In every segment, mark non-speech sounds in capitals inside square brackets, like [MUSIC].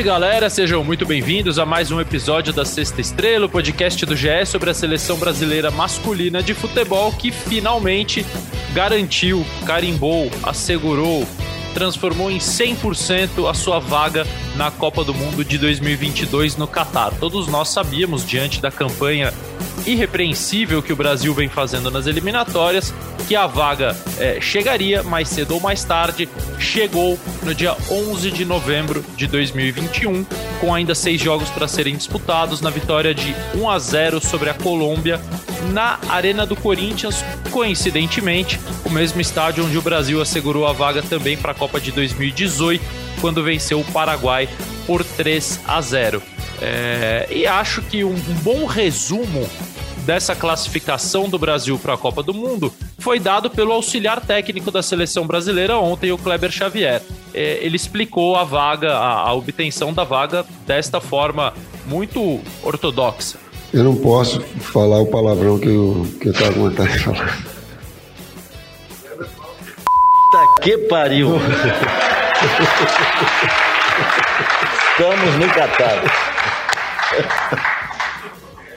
salve galera, sejam muito bem-vindos a mais um episódio da Sexta Estrela, o podcast do GE sobre a seleção brasileira masculina de futebol que finalmente garantiu, carimbou, assegurou, transformou em 100% a sua vaga na Copa do Mundo de 2022 no Catar. Todos nós sabíamos, diante da campanha irrepreensível que o Brasil vem fazendo nas eliminatórias, que a vaga é, chegaria mais cedo ou mais tarde. Chegou no dia 11 de novembro de 2021, com ainda seis jogos para serem disputados, na vitória de 1 a 0 sobre a Colômbia na Arena do Corinthians, coincidentemente, o mesmo estádio onde o Brasil assegurou a vaga também para a Copa de 2018, quando venceu o Paraguai por 3 a 0. É, e acho que um, bom resumo dessa classificação do Brasil para a Copa do Mundo foi dado pelo auxiliar técnico da seleção brasileira ontem, o Kleber Xavier. É, ele explicou a vaga, a, obtenção da vaga desta forma muito ortodoxa. Eu não posso falar o palavrão que eu, que eu vontade de falar. Que pariu! Estamos no Catar.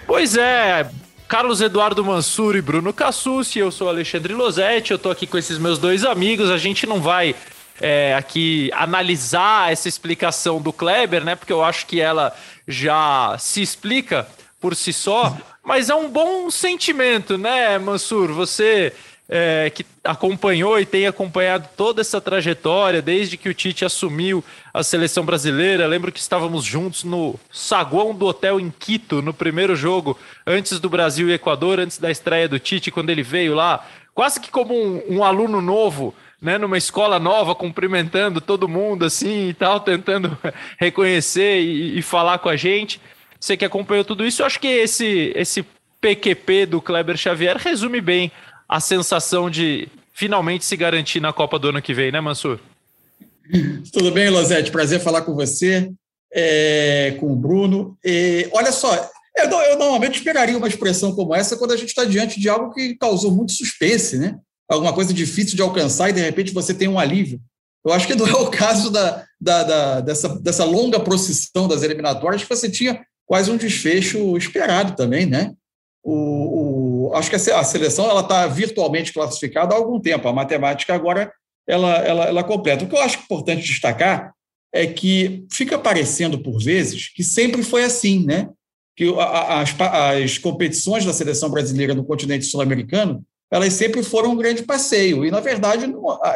Pois é, Carlos Eduardo Mansur e Bruno Cassucci, eu sou Alexandre Losetti, eu tô aqui com esses meus dois amigos, a gente não vai é, aqui analisar essa explicação do Kleber, né, porque eu acho que ela já se explica por si só, mas é um bom sentimento, né, Mansur? Você é, que acompanhou e tem acompanhado toda essa trajetória desde que o Tite assumiu a seleção brasileira. Lembro que estávamos juntos no saguão do hotel em Quito, no primeiro jogo, antes do Brasil e Equador, antes da estreia do Tite, quando ele veio lá, quase que como um, um aluno novo. Né, numa escola nova, cumprimentando todo mundo assim e tal, tentando [LAUGHS] reconhecer e, e falar com a gente. Você que acompanhou tudo isso, eu acho que esse, esse PQP do Kleber Xavier resume bem a sensação de finalmente se garantir na Copa do ano que vem, né, Mansur? Tudo bem, Lozete? Prazer falar com você, é, com o Bruno. E, olha só, eu, eu, normalmente esperaria uma expressão como essa quando a gente está diante de algo que causou muito suspense, né? Alguma coisa difícil de alcançar e de repente você tem um alívio. Eu acho que não é o caso da, da, da, dessa, dessa longa procissão das eliminatórias que você tinha quase um desfecho esperado também, né? O, o acho que a seleção ela está virtualmente classificada há algum tempo. A matemática agora ela, ela, ela completa. O que eu acho importante destacar é que fica parecendo por vezes que sempre foi assim, né? Que as, as competições da seleção brasileira no continente sul-americano elas sempre foram um grande passeio e na verdade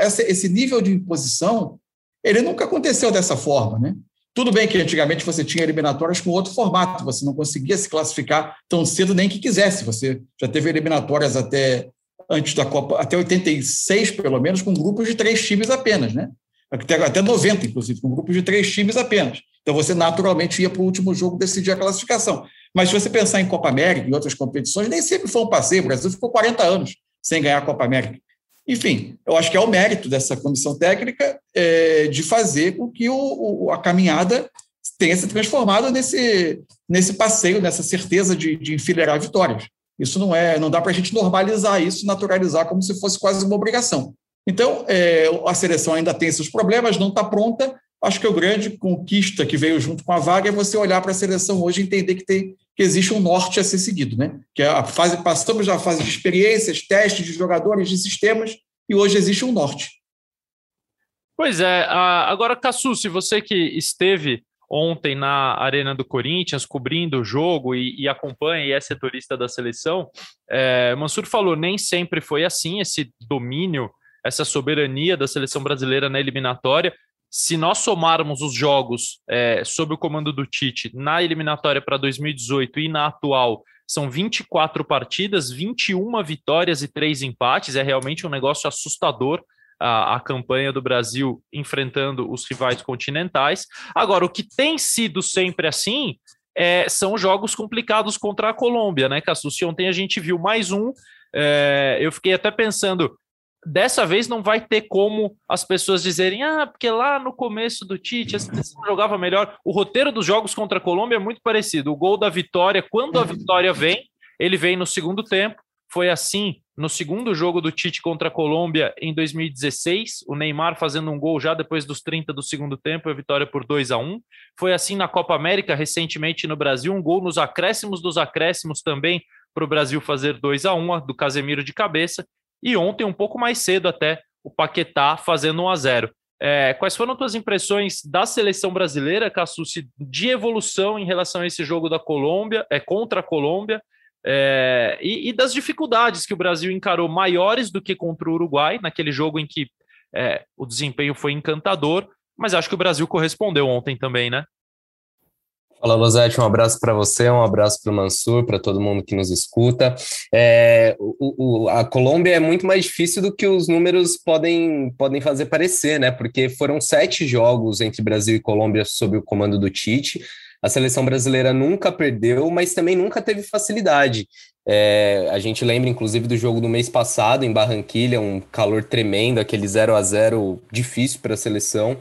esse nível de imposição ele nunca aconteceu dessa forma, né? Tudo bem que antigamente você tinha eliminatórias com outro formato, você não conseguia se classificar tão cedo nem que quisesse. Você já teve eliminatórias até antes da Copa, até 86, pelo menos, com grupos de três times apenas, né? Até, até 90, inclusive, com grupos de três times apenas. Então você naturalmente ia para o último jogo decidir a classificação. Mas se você pensar em Copa América e outras competições, nem sempre foi um passeio. O Brasil ficou 40 anos sem ganhar a Copa América. Enfim, eu acho que é o mérito dessa comissão técnica é, de fazer com que o, o, a caminhada tenha se transformado nesse, nesse passeio, nessa certeza de, de enfileirar vitórias. Isso não é, não dá para a gente normalizar isso, naturalizar como se fosse quase uma obrigação. Então, é, a seleção ainda tem seus problemas, não está pronta. Acho que o grande conquista que veio junto com a vaga é você olhar para a seleção hoje e entender que tem que existe um norte a ser seguido, né? Que é a fase passamos da fase de experiências, testes de jogadores, de sistemas e hoje existe um norte. Pois é. Agora, Cassu, se você que esteve ontem na Arena do Corinthians, cobrindo o jogo e, e acompanha e é setorista da seleção, é, Mansur falou, nem sempre foi assim, esse domínio, essa soberania da seleção brasileira na eliminatória se nós somarmos os jogos é, sob o comando do Tite na eliminatória para 2018 e na atual, são 24 partidas, 21 vitórias e 3 empates. É realmente um negócio assustador a, a, campanha do Brasil enfrentando os rivais continentais. Agora, o que tem sido sempre assim é, são jogos complicados contra a Colômbia, né, Cassucci? Ontem a gente viu mais um. É, eu fiquei até pensando, dessa vez não vai ter como as pessoas dizerem, ah, porque lá no começo do Tite a seleção jogava melhor. O roteiro dos jogos contra a Colômbia é muito parecido. O gol da vitória, quando a vitória vem, ele vem no segundo tempo. Foi assim no segundo jogo do Tite contra a Colômbia em 2016, o Neymar fazendo um gol já depois dos 30 do segundo tempo, a vitória por 2 a 1. Foi assim na Copa América recentemente no Brasil, um gol nos acréscimos dos acréscimos também para o Brasil fazer 2 a 1 do Casemiro de cabeça. E ontem, um pouco mais cedo até, o Paquetá fazendo 1 a 0. É, quais foram as tuas impressões da seleção brasileira, Cassucci, de evolução em relação a esse jogo da Colômbia, é contra a Colômbia, é, e, e, das dificuldades que o Brasil encarou maiores do que contra o Uruguai, naquele jogo em que é, o desempenho foi encantador, mas acho que o Brasil correspondeu ontem também, né? Fala, Losete, um abraço para você, um abraço para o Mansur, para todo mundo que nos escuta. É, o, o, a Colômbia é muito mais difícil do que os números podem, podem fazer parecer, né? Porque foram sete jogos entre Brasil e Colômbia sob o comando do Tite. A seleção brasileira nunca perdeu, mas também nunca teve facilidade. É, a gente lembra, inclusive, do jogo do mês passado em Barranquilha, um calor tremendo, aquele 0 a 0 difícil para a seleção.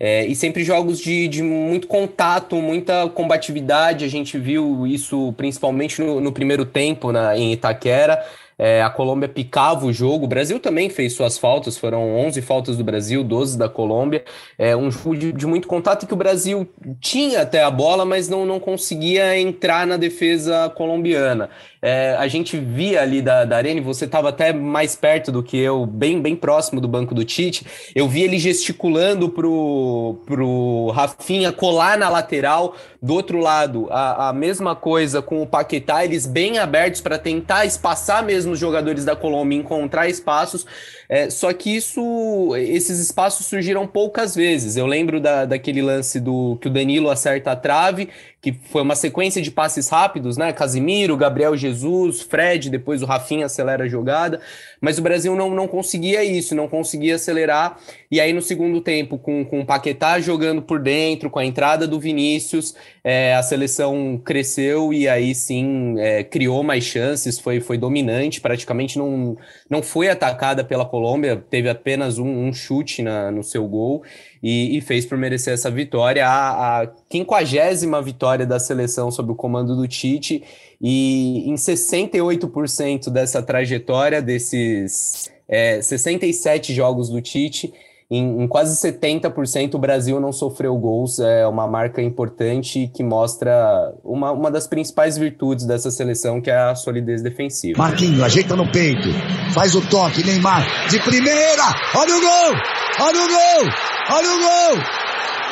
É, e sempre jogos de, de, muito contato, muita combatividade. A gente viu isso principalmente no, no primeiro tempo na, em Itaquera. É, a Colômbia picava o jogo, o Brasil também fez suas faltas, foram 11 faltas do Brasil, 12 da Colômbia. É um jogo de, de muito contato que o Brasil tinha até a bola, mas não, não conseguia entrar na defesa colombiana. É, a gente via ali da, da Arena, você estava até mais perto do que eu, bem, bem próximo do banco do Tite. Eu vi ele gesticulando pro, pro Rafinha colar na lateral. Do outro lado, a, a mesma coisa com o Paquetá, eles bem abertos para tentar espaçar mesmo os jogadores da Colômbia, encontrar espaços. É, só que isso, esses espaços surgiram poucas vezes. Eu lembro da, daquele lance do que o Danilo acerta a trave, que foi uma sequência de passes rápidos, né? Casimiro, Gabriel Jesus, Fred, depois o Rafinha acelera a jogada, mas o Brasil não, não conseguia isso, não conseguia acelerar. E aí no segundo tempo, com, com o Paquetá jogando por dentro, com a entrada do Vinícius, é, a seleção cresceu e aí sim é, criou mais chances, foi, foi dominante, praticamente não, não foi atacada pela Colômbia, teve apenas um, um chute na, no seu gol e, e, fez por merecer essa vitória, a, a quinquagésima vitória da seleção sob o comando do Tite, e em 68% dessa trajetória, desses é, 67 jogos do Tite, em, em, quase 70% o Brasil não sofreu gols, é uma marca importante que mostra uma, uma das principais virtudes dessa seleção, que é a solidez defensiva. Marquinho, ajeita no peito, faz o toque, Neymar, de primeira, olha o gol, olha o gol, olha o gol,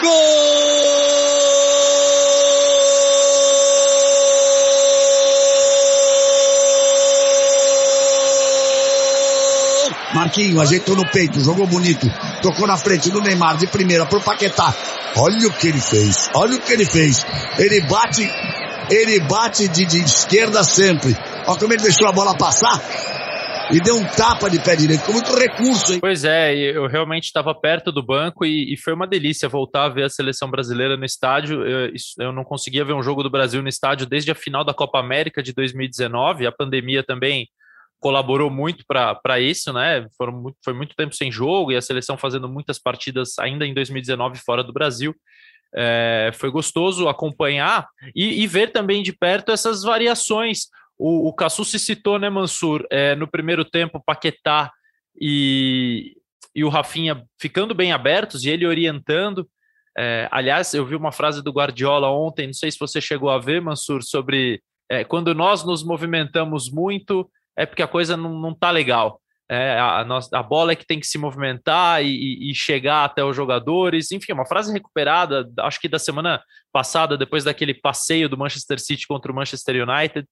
gol! Marquinho ajeitou no peito, jogou bonito, tocou na frente do Neymar de primeira pro Paquetá. Olha o que ele fez, olha o que ele fez. Ele bate, ele bate de, de esquerda sempre. Olha como ele deixou a bola passar e deu um tapa de pé direito, com muito recurso. Hein? Pois é, eu realmente estava perto do banco e, e, foi uma delícia voltar a ver a seleção brasileira no estádio. Eu, eu, não conseguia ver um jogo do Brasil no estádio desde a final da Copa América de 2019. A pandemia também colaborou muito para isso, né? Muito, foi muito tempo sem jogo e a seleção fazendo muitas partidas ainda em 2019 fora do Brasil. É, foi gostoso acompanhar e, e, ver também de perto essas variações. O, o Cassu se citou, né, Mansur? É, no primeiro tempo, Paquetá e, e o Rafinha ficando bem abertos e ele orientando. É, aliás, eu vi uma frase do Guardiola ontem, não sei se você chegou a ver, Mansur, sobre é, quando nós nos movimentamos muito, é porque a coisa não, não tá legal. É, a, a, bola é que tem que se movimentar e, e, chegar até os jogadores. Enfim, uma frase recuperada, acho que da semana passada, depois daquele passeio do Manchester City contra o Manchester United.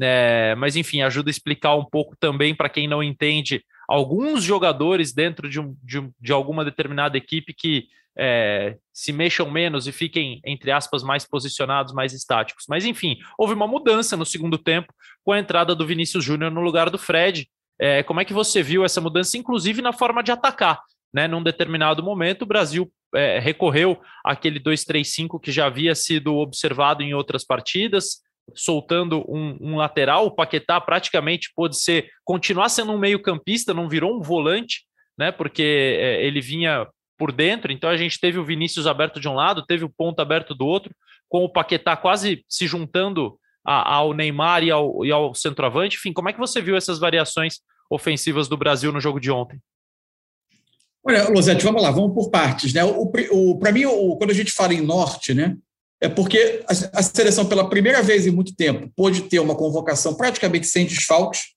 É, mas, enfim, ajuda a explicar um pouco também para quem não entende alguns jogadores dentro de, um, de, de alguma determinada equipe que é, se mexam menos e fiquem, entre aspas, mais posicionados, mais estáticos. Mas, enfim, houve uma mudança no segundo tempo com a entrada do Vinícius Júnior no lugar do Fred. É, como é que você viu essa mudança, inclusive na forma de atacar? Né? Num determinado momento, o Brasil é, recorreu àquele 2-3-5 que já havia sido observado em outras partidas, soltando um, um, lateral. O Paquetá praticamente pôde ser continuar sendo um meio-campista, não virou um volante, né? Porque é, ele vinha por dentro, então a gente teve o Vinícius aberto de um lado, teve o ponto aberto do outro, com o Paquetá quase se juntando a, ao Neymar e ao, e ao centroavante. Enfim, como é que você viu essas variações ofensivas do Brasil no jogo de ontem? Olha, Losete, vamos lá, vamos por partes. Né? O, o Para mim, o, quando a gente fala em norte, né, é porque a, seleção, pela primeira vez em muito tempo, pôde ter uma convocação praticamente sem desfalques,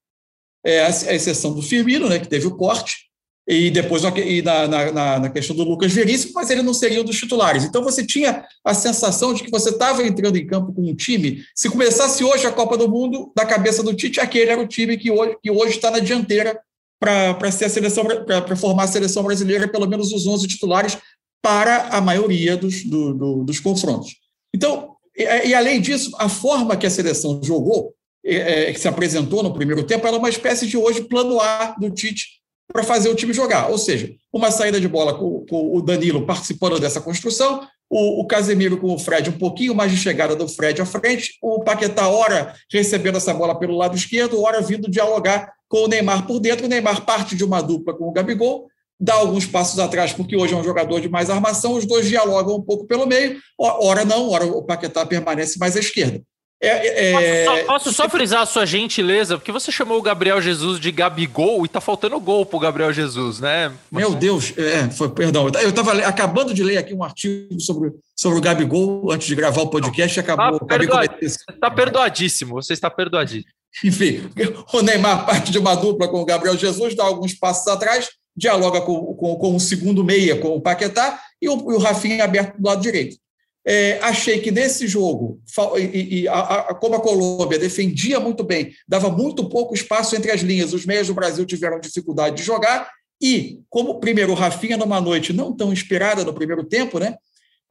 é, a, exceção do Firmino, né, que teve o corte, e depois e na, na, na, questão do Lucas Veríssimo, mas ele não seria um dos titulares. Então você tinha a sensação de que você estava entrando em campo com um time. Se começasse hoje a Copa do Mundo, da cabeça do Tite, aquele era o time que hoje, que hoje está na dianteira para ser a seleção para formar a seleção brasileira, pelo menos os 11 titulares, para a maioria dos, do, do, dos confrontos. Então, e, e, além disso, a forma que a seleção jogou, é, que se apresentou no primeiro tempo, era uma espécie de hoje plano A do Tite para fazer o time jogar. Ou seja, uma saída de bola com, com o Danilo participando dessa construção, o, o, Casemiro com o Fred um pouquinho mais de chegada do Fred à frente, o Paquetá, hora recebendo essa bola pelo lado esquerdo, hora vindo dialogar com o Neymar por dentro. O Neymar parte de uma dupla com o Gabigol, dá alguns passos atrás, porque hoje é um jogador de mais armação, os dois dialogam um pouco pelo meio, hora não, hora o Paquetá permanece mais à esquerda. É, é... Posso, só, posso, só, frisar a sua gentileza, porque você chamou o Gabriel Jesus de Gabigol e tá faltando gol pro Gabriel Jesus, né? Meu Deus, é, foi, perdão. Eu estava acabando de ler aqui um artigo sobre, sobre o Gabigol antes de gravar o podcast e acabou. Tá, perdoa, tá perdoadíssimo, você está perdoadíssimo. Enfim, [LAUGHS] o Neymar parte de uma dupla com o Gabriel Jesus, dá alguns passos atrás, dialoga com, com, com o segundo meia, com o Paquetá, e o, e o Rafinha aberto do lado direito. É, achei que nesse jogo, e, e a, a, como a Colômbia defendia muito bem, dava muito pouco espaço entre as linhas, os meias do Brasil tiveram dificuldade de jogar, e como primeiro o Rafinha numa noite não tão inspirada no primeiro tempo, né?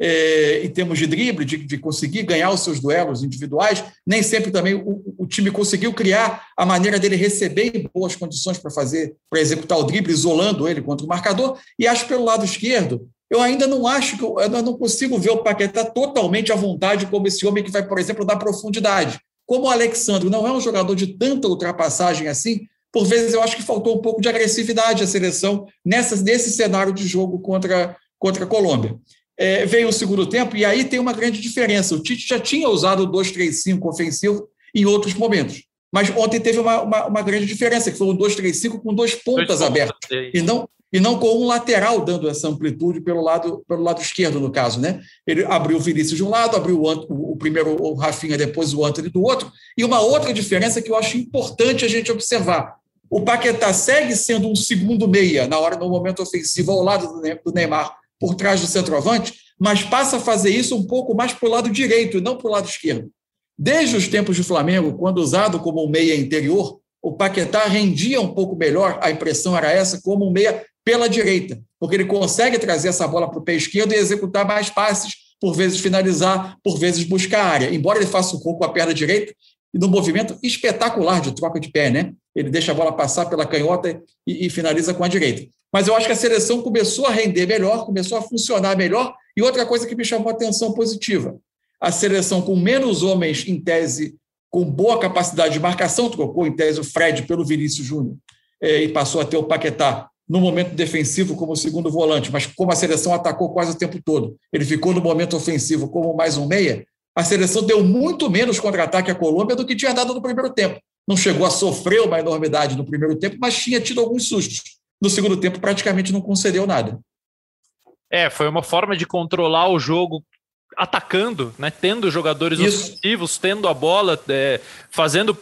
É, em termos de drible, de, de, conseguir ganhar os seus duelos individuais, nem sempre também o, o time conseguiu criar a maneira dele receber em boas condições para fazer, para executar o drible, isolando ele contra o marcador. E acho pelo lado esquerdo, eu ainda não acho que eu, eu não consigo ver o Paquetá totalmente à vontade como esse homem que vai, por exemplo, dar profundidade. Como o Alexandre não é um jogador de tanta ultrapassagem assim, por vezes eu acho que faltou um pouco de agressividade à seleção nessa, nesse cenário de jogo contra, contra a Colômbia. É, veio o segundo tempo e aí tem uma grande diferença. O Tite já tinha usado o 2-3-5 ofensivo em outros momentos. Mas ontem teve uma, uma, uma grande diferença, que foi um 2-3-5 com dois pontas dois abertas. E não, e não com um lateral dando essa amplitude pelo lado, pelo lado esquerdo, no caso. Né? Ele abriu o Vinícius de um lado, abriu o, o primeiro o Rafinha, depois o Antony do outro. E uma outra diferença que eu acho importante a gente observar. O Paquetá segue sendo um segundo meia na hora do momento ofensivo ao lado do Neymar, por trás do centroavante, mas passa a fazer isso um pouco mais para o lado direito e não para o lado esquerdo. Desde os tempos do Flamengo, quando usado como um meia interior, o Paquetá rendia um pouco melhor, a impressão era essa, como um meia pela direita, porque ele consegue trazer essa bola para o pé esquerdo e executar mais passes, por vezes finalizar, por vezes buscar a área. Embora ele faça um pouco com a perna direita, e no movimento espetacular de troca de pé, né? Ele deixa a bola passar pela canhota e, e finaliza com a direita. Mas eu acho que a seleção começou a render melhor, começou a funcionar melhor. E outra coisa que me chamou a atenção positiva: a seleção com menos homens em tese, com boa capacidade de marcação, trocou em tese o Fred pelo Vinícius Júnior eh, e passou a ter o Paquetá no momento defensivo como segundo volante, mas como a seleção atacou quase o tempo todo, ele ficou no momento ofensivo como mais um meia, a seleção deu muito menos contra-ataque à Colômbia do que tinha dado no primeiro tempo. Não chegou a sofrer uma enormidade no primeiro tempo, mas tinha tido alguns sustos. No segundo tempo, praticamente não concedeu nada. É, foi uma forma de controlar o jogo atacando, né, tendo jogadores Isso. ofensivos, tendo a bola, é, fazendo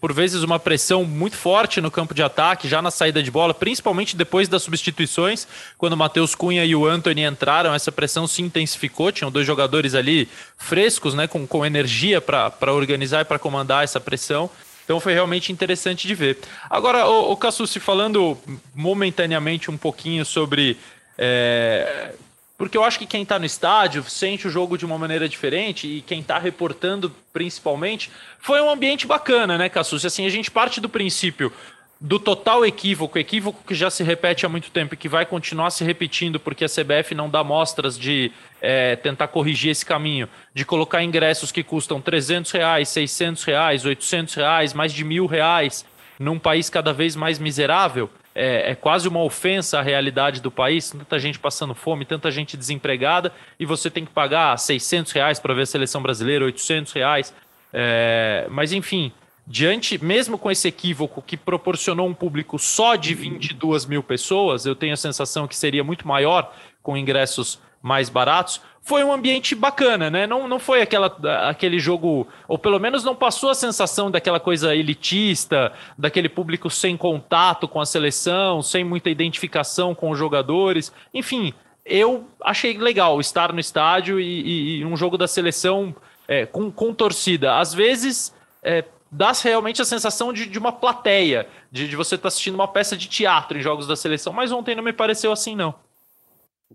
por vezes uma pressão muito forte no campo de ataque, já na saída de bola, principalmente depois das substituições, quando o Matheus Cunha e o Anthony entraram, essa pressão se intensificou, tinham dois jogadores ali frescos, né, com, com energia para organizar e para comandar essa pressão. Então foi realmente interessante de ver. Agora, o, Cassucci, falando momentaneamente um pouquinho sobre é, porque eu acho que quem está no estádio sente o jogo de uma maneira diferente e quem está reportando principalmente foi um ambiente bacana, né, Cassus? Assim, a gente parte do princípio do total equívoco, equívoco que já se repete há muito tempo e que vai continuar se repetindo porque a CBF não dá mostras de é, tentar corrigir esse caminho, de colocar ingressos que custam 300 reais, 600 reais, 800 reais, mais de mil reais num país cada vez mais miserável é, é, quase uma ofensa à realidade do país, tanta gente passando fome, tanta gente desempregada, e você tem que pagar 600 reais para ver a seleção brasileira, 800 reais. É, mas enfim, diante, mesmo com esse equívoco que proporcionou um público só de 22 mil pessoas, eu tenho a sensação que seria muito maior com ingressos mais baratos, foi um ambiente bacana, né? Não, não foi aquela, aquele jogo, ou pelo menos não passou a sensação daquela coisa elitista, daquele público sem contato com a seleção, sem muita identificação com os jogadores. Enfim, eu achei legal estar no estádio e, e, e um jogo da seleção é, com, com torcida. Às vezes. É, dá realmente a sensação de, de uma plateia, de, de você estar tá assistindo uma peça de teatro em jogos da seleção, mas ontem não me pareceu assim, não.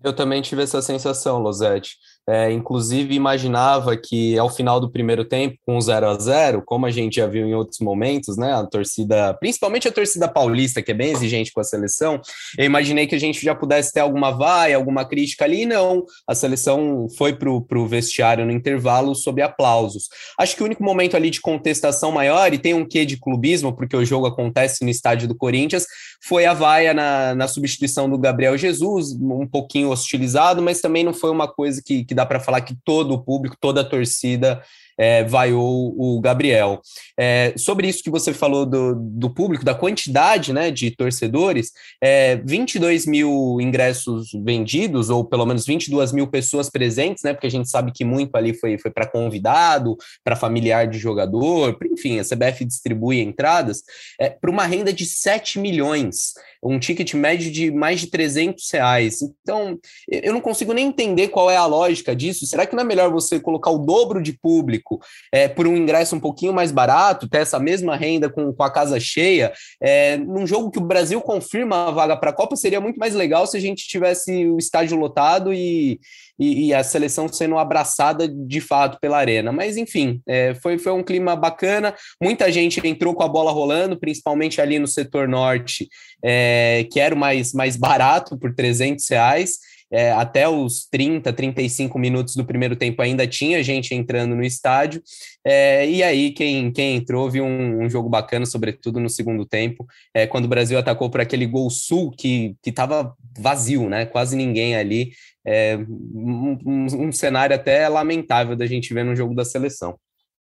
Eu também tive essa sensação, Losete. É, inclusive, imaginava que ao final do primeiro tempo, com 0 a 0 como a gente já viu em outros momentos, né? A torcida, principalmente a torcida paulista, que é bem exigente com a seleção, eu imaginei que a gente já pudesse ter alguma vaia, alguma crítica ali. Não, a seleção foi para o vestiário no intervalo sob aplausos. Acho que o único momento ali de contestação maior, e tem um quê de clubismo, porque o jogo acontece no estádio do Corinthians, foi a vaia na, na substituição do Gabriel Jesus, um pouquinho hostilizado, mas também não foi uma coisa que, que dá para falar que todo o público, toda a torcida é, vaiou o Gabriel. É, sobre isso que você falou do, do público, da quantidade né, de torcedores, é, 22 mil ingressos vendidos, ou pelo menos 22 mil pessoas presentes, né, porque a gente sabe que muito ali foi, foi para convidado, para familiar de jogador, enfim, a CBF distribui entradas, é, para uma renda de 7 milhões, um ticket médio de mais de 300 reais. Então, eu não consigo nem entender qual é a lógica disso. Será que não é melhor você colocar o dobro de público? Público é, por um ingresso um pouquinho mais barato, ter essa mesma renda com, com a casa cheia, é, num jogo que o Brasil confirma a vaga para a Copa, seria muito mais legal se a gente tivesse o estádio lotado e, e, e, a seleção sendo abraçada de fato pela arena. Mas, enfim, é, foi, foi um clima bacana. Muita gente entrou com a bola rolando, principalmente ali no setor norte, é, que era o mais, mais barato, por 300 reais é, até os 30, 35 minutos do primeiro tempo ainda tinha gente entrando no estádio, é, e aí quem, quem entrou viu um, um, jogo bacana, sobretudo no segundo tempo, é, quando o Brasil atacou por aquele gol sul que estava vazio, né? Quase ninguém ali. É, um, um, um cenário até lamentável da gente ver no jogo da seleção.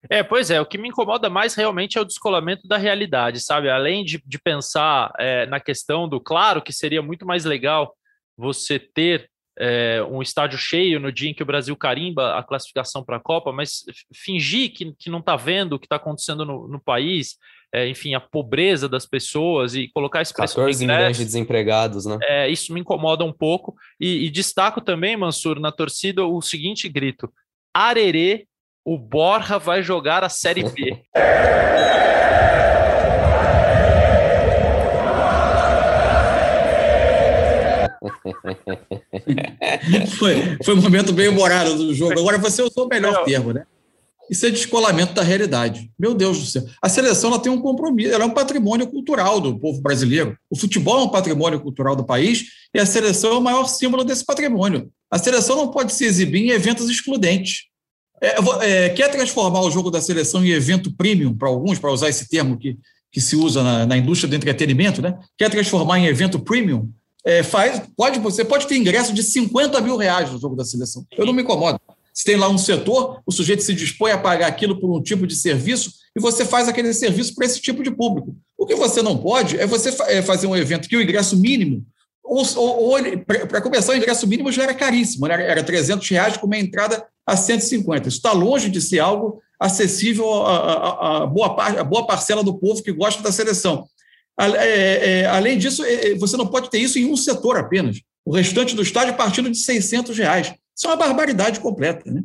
É, pois é, o que me incomoda mais realmente é o descolamento da realidade, sabe? Além de, de pensar é, na questão do, claro que seria muito mais legal você ter é, um estádio cheio no dia em que o Brasil carimba a classificação para a Copa, mas fingir que, que não está vendo o que está acontecendo no, no país, é, enfim, a pobreza das pessoas e colocar esse preço 14 milhões de desempregados, né? É, isso me incomoda um pouco. E, e destaco também, Mansur, na torcida, o seguinte grito: Arerê, o Borja vai jogar a Série B. [LAUGHS] [LAUGHS] foi, foi um momento bem humorado do jogo. Agora você usou o melhor termo, né? Isso é descolamento da realidade. Meu Deus do céu. A seleção ela tem um compromisso, ela é um patrimônio cultural do povo brasileiro. O futebol é um patrimônio cultural do país e a seleção é o maior símbolo desse patrimônio. A seleção não pode se exibir em eventos excludentes. É, é, quer transformar o jogo da seleção em evento premium para alguns, para usar esse termo que, que se usa na, na indústria do entretenimento, né? Quer transformar em evento premium? É, faz, pode, você pode ter ingresso de 50 mil reais no jogo da seleção. Eu não me incomodo. Se tem lá um setor, o sujeito se dispõe a pagar aquilo por um tipo de serviço e você faz aquele serviço para esse tipo de público. O que você não pode é você é fazer um evento que o ingresso mínimo, ou, ou, ou para começar, o ingresso mínimo já era caríssimo, né? era 300 reais com uma entrada a 150. Isso está longe de ser algo acessível a, a, a, boa, a boa parcela do povo que gosta da seleção. É, é, além disso, é, você não pode ter isso em um setor apenas. O restante do estádio partindo de 600 reais. Isso é uma barbaridade completa. Né?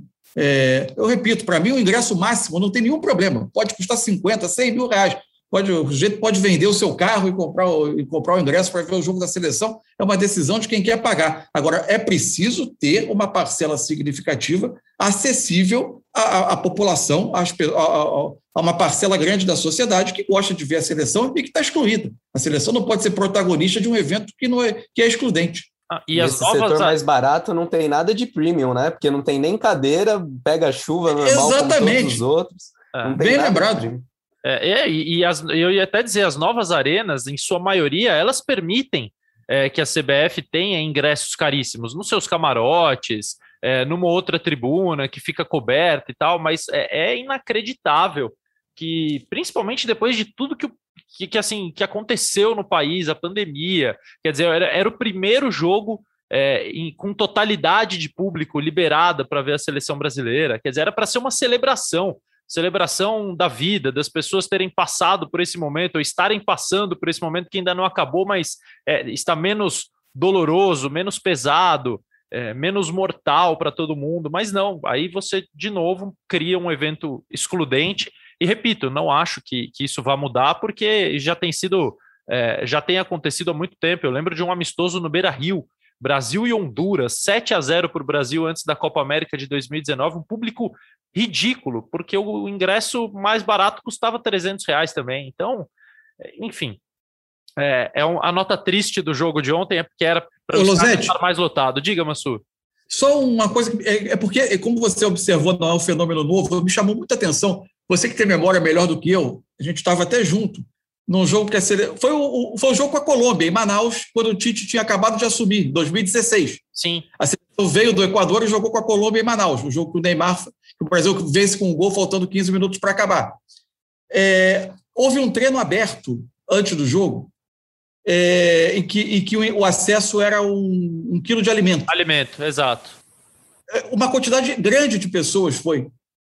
Eu repito, para mim o ingresso máximo não tem nenhum problema. Pode custar 50, 100 mil reais. Pode, o sujeito pode vender o seu carro e comprar o, e comprar o ingresso para ver o jogo da seleção. É uma decisão de quem quer pagar. Agora, é preciso ter uma parcela significativa acessível à, à população, às, a, a, uma parcela grande da sociedade que gosta de ver a seleção e que está excluída. A seleção não pode ser protagonista de um evento que, não é, que é excludente. Ah, e, e esse novas... setor mais barato não tem nada de premium, né? Porque não tem nem cadeira, pega chuva normal Exatamente. como todos os outros. É. Bem lembrado. É, é, e, as, eu ia até dizer, as novas arenas, em sua maioria, elas permitem é, que a CBF tenha ingressos caríssimos nos seus camarotes, é, numa outra tribuna que fica coberta e tal, mas é, é inacreditável que, principalmente depois de tudo que, que, que assim, que aconteceu no país, a pandemia, quer dizer, era, era o primeiro jogo é, em, com totalidade de público liberada para ver a seleção brasileira, quer dizer, era para ser uma celebração celebração da vida, das pessoas terem passado por esse momento, ou estarem passando por esse momento que ainda não acabou, mas é, está menos doloroso, menos pesado, é, menos mortal para todo mundo, mas não, aí você de novo cria um evento excludente. E repito, não acho que, que isso vá mudar, porque já tem sido, é, já tem acontecido há muito tempo. Eu lembro de um amistoso no Beira Rio, Brasil e Honduras, 7 a 0 para o Brasil antes da Copa América de 2019, um público ridículo, porque o ingresso mais barato custava 300 reais também. Então, enfim, é, é um, a nota triste do jogo de ontem é porque era para estar mais lotado. Diga, Mansur. Só uma coisa, é, é porque, como você observou, não é um fenômeno novo, me chamou muita atenção. Você que tem memória melhor do que eu, a gente estava até junto num jogo que a sele... foi, o, foi o jogo com a Colômbia, em Manaus, quando o Tite tinha acabado de assumir, em 2016. Sim. A seleção veio do Equador e jogou com a Colômbia em Manaus, o jogo que o Neymar, que o Brasil vence com um gol faltando 15 minutos para acabar. É, houve um treino aberto antes do jogo, é, em que, em que o acesso era um, um quilo de alimento. Alimento, exato. É, uma quantidade grande de pessoas foi.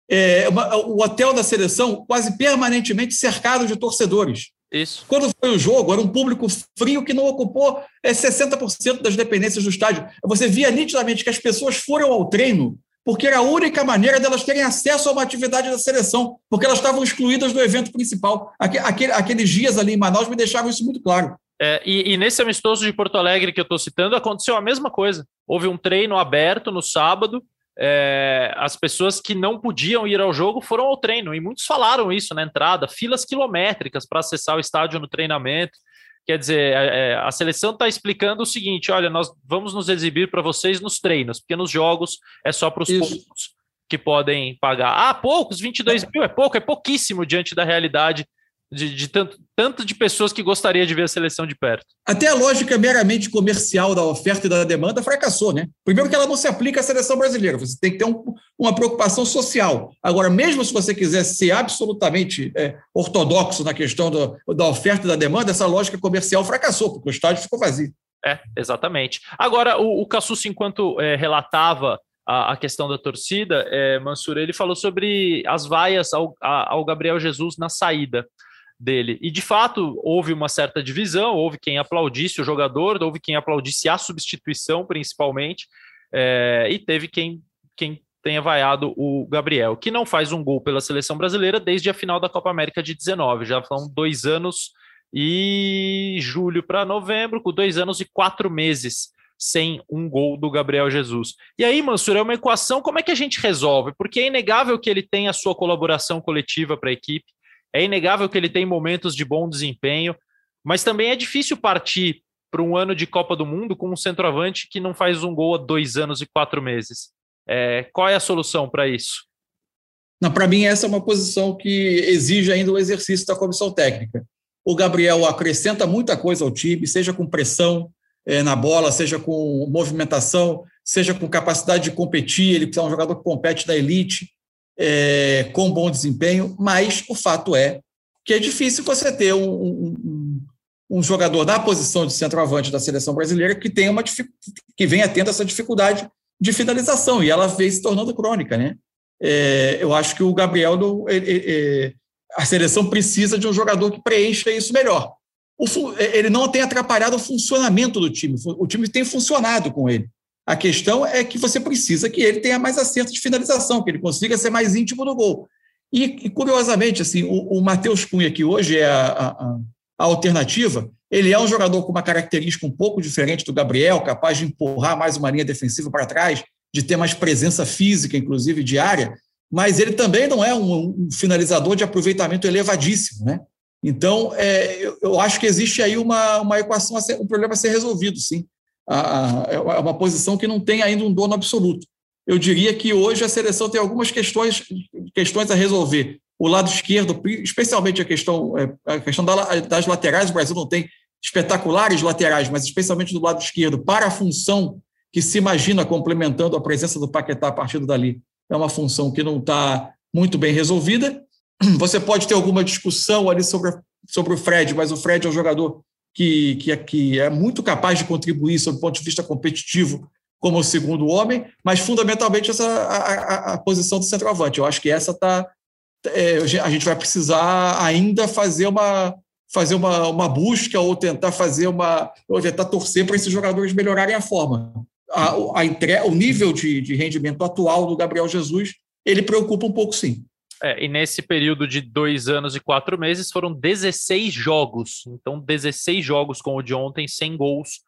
É, uma, o hotel da seleção quase permanentemente cercado de torcedores. Isso. Quando foi o jogo, era um público frio que não ocupou é, 60% das dependências do estádio. Você via nitidamente que as pessoas foram ao treino porque era a única maneira delas terem acesso a uma atividade da seleção, porque elas estavam excluídas do evento principal. Aquele, aqueles dias ali em Manaus me deixavam isso muito claro. É, e, e, nesse amistoso de Porto Alegre que eu estou citando, aconteceu a mesma coisa. Houve um treino aberto no sábado, é, as pessoas que não podiam ir ao jogo foram ao treino, e muitos falaram isso na entrada, filas quilométricas para acessar o estádio no treinamento. Quer dizer, é, é a seleção está explicando o seguinte: olha, nós vamos nos exibir para vocês nos treinos, porque nos jogos é só para os poucos que podem pagar. Ah, poucos, 22 mil é pouco, é pouquíssimo diante da realidade de, de, tanto, tanto de pessoas que gostaria de ver a seleção de perto. Até a lógica meramente comercial da oferta e da demanda fracassou, né? Primeiro que ela não se aplica à seleção brasileira, você tem que ter um, uma preocupação social. Agora, mesmo se você quiser ser absolutamente é, ortodoxo na questão do, da oferta e da demanda, essa lógica comercial fracassou, porque o estádio ficou vazio. É, exatamente. Agora, o, o Cassus, enquanto é, relatava a, questão da torcida, é, Mansur, ele falou sobre as vaias ao, ao Gabriel Jesus na saída dele. E de fato houve uma certa divisão, houve quem aplaudisse o jogador, houve quem aplaudisse a substituição, principalmente, é, e teve quem, quem tenha vaiado o Gabriel, que não faz um gol pela seleção brasileira desde a final da Copa América de 19. Já são dois anos e julho para novembro, com dois anos e quatro meses sem um gol do Gabriel Jesus. E aí, Mansur, é uma equação, como é que a gente resolve? Porque é inegável que ele tem a sua colaboração coletiva para a equipe, é inegável que ele tem momentos de bom desempenho, mas também é difícil partir para um ano de Copa do Mundo com um centroavante que não faz um gol há dois anos e quatro meses. É, qual é a solução para isso? Para mim, essa é uma posição que exige ainda o exercício da comissão técnica. O Gabriel acrescenta muita coisa ao time, seja com pressão é, na bola, seja com movimentação, seja com capacidade de competir. Ele é um jogador que compete na elite é, com bom desempenho, mas o fato é que é difícil você ter um, um, um jogador da posição de centroavante da seleção brasileira que tenha uma que venha tendo essa dificuldade de finalização, e ela vem se tornando crônica, né? É, eu acho que o Gabriel, ele, a seleção precisa de um jogador que preencha isso melhor. O, ele não tem atrapalhado o funcionamento do time, o time tem funcionado com ele. A questão é que você precisa que ele tenha mais acerto de finalização, que ele consiga ser mais íntimo do gol. E, e curiosamente, assim, o, o Matheus Cunha, que hoje é a, a, a, alternativa, ele é um jogador com uma característica um pouco diferente do Gabriel, capaz de empurrar mais uma linha defensiva para trás, de ter mais presença física, inclusive diária, mas ele também não é um, um finalizador de aproveitamento elevadíssimo, né? Então, é, eu, eu, acho que existe aí uma, uma equação, ser, um problema a ser resolvido, sim é uma posição que não tem ainda um dono absoluto. Eu diria que hoje a seleção tem algumas questões, questões a resolver. O lado esquerdo, especialmente a questão, é, a questão das laterais, o Brasil não tem espetaculares laterais, mas especialmente do lado esquerdo, para a função que se imagina complementando a presença do Paquetá a partir dali. É uma função que não está muito bem resolvida. você pode ter alguma discussão ali sobre, sobre o Fred, mas o Fred é um jogador que, que, é, que é muito capaz de contribuir sob o ponto de vista competitivo como segundo homem, mas fundamentalmente essa a, a, a posição do centroavante. Eu acho que essa tá é, a gente vai precisar ainda fazer uma fazer uma, uma busca ou tentar fazer uma ou tentar torcer para esses jogadores melhorarem a forma. A, a entre, o nível de, de rendimento atual do Gabriel Jesus ele preocupa um pouco sim. É, e nesse período de dois anos e quatro meses foram 16 jogos. Então, 16 jogos com o de ontem, sem gols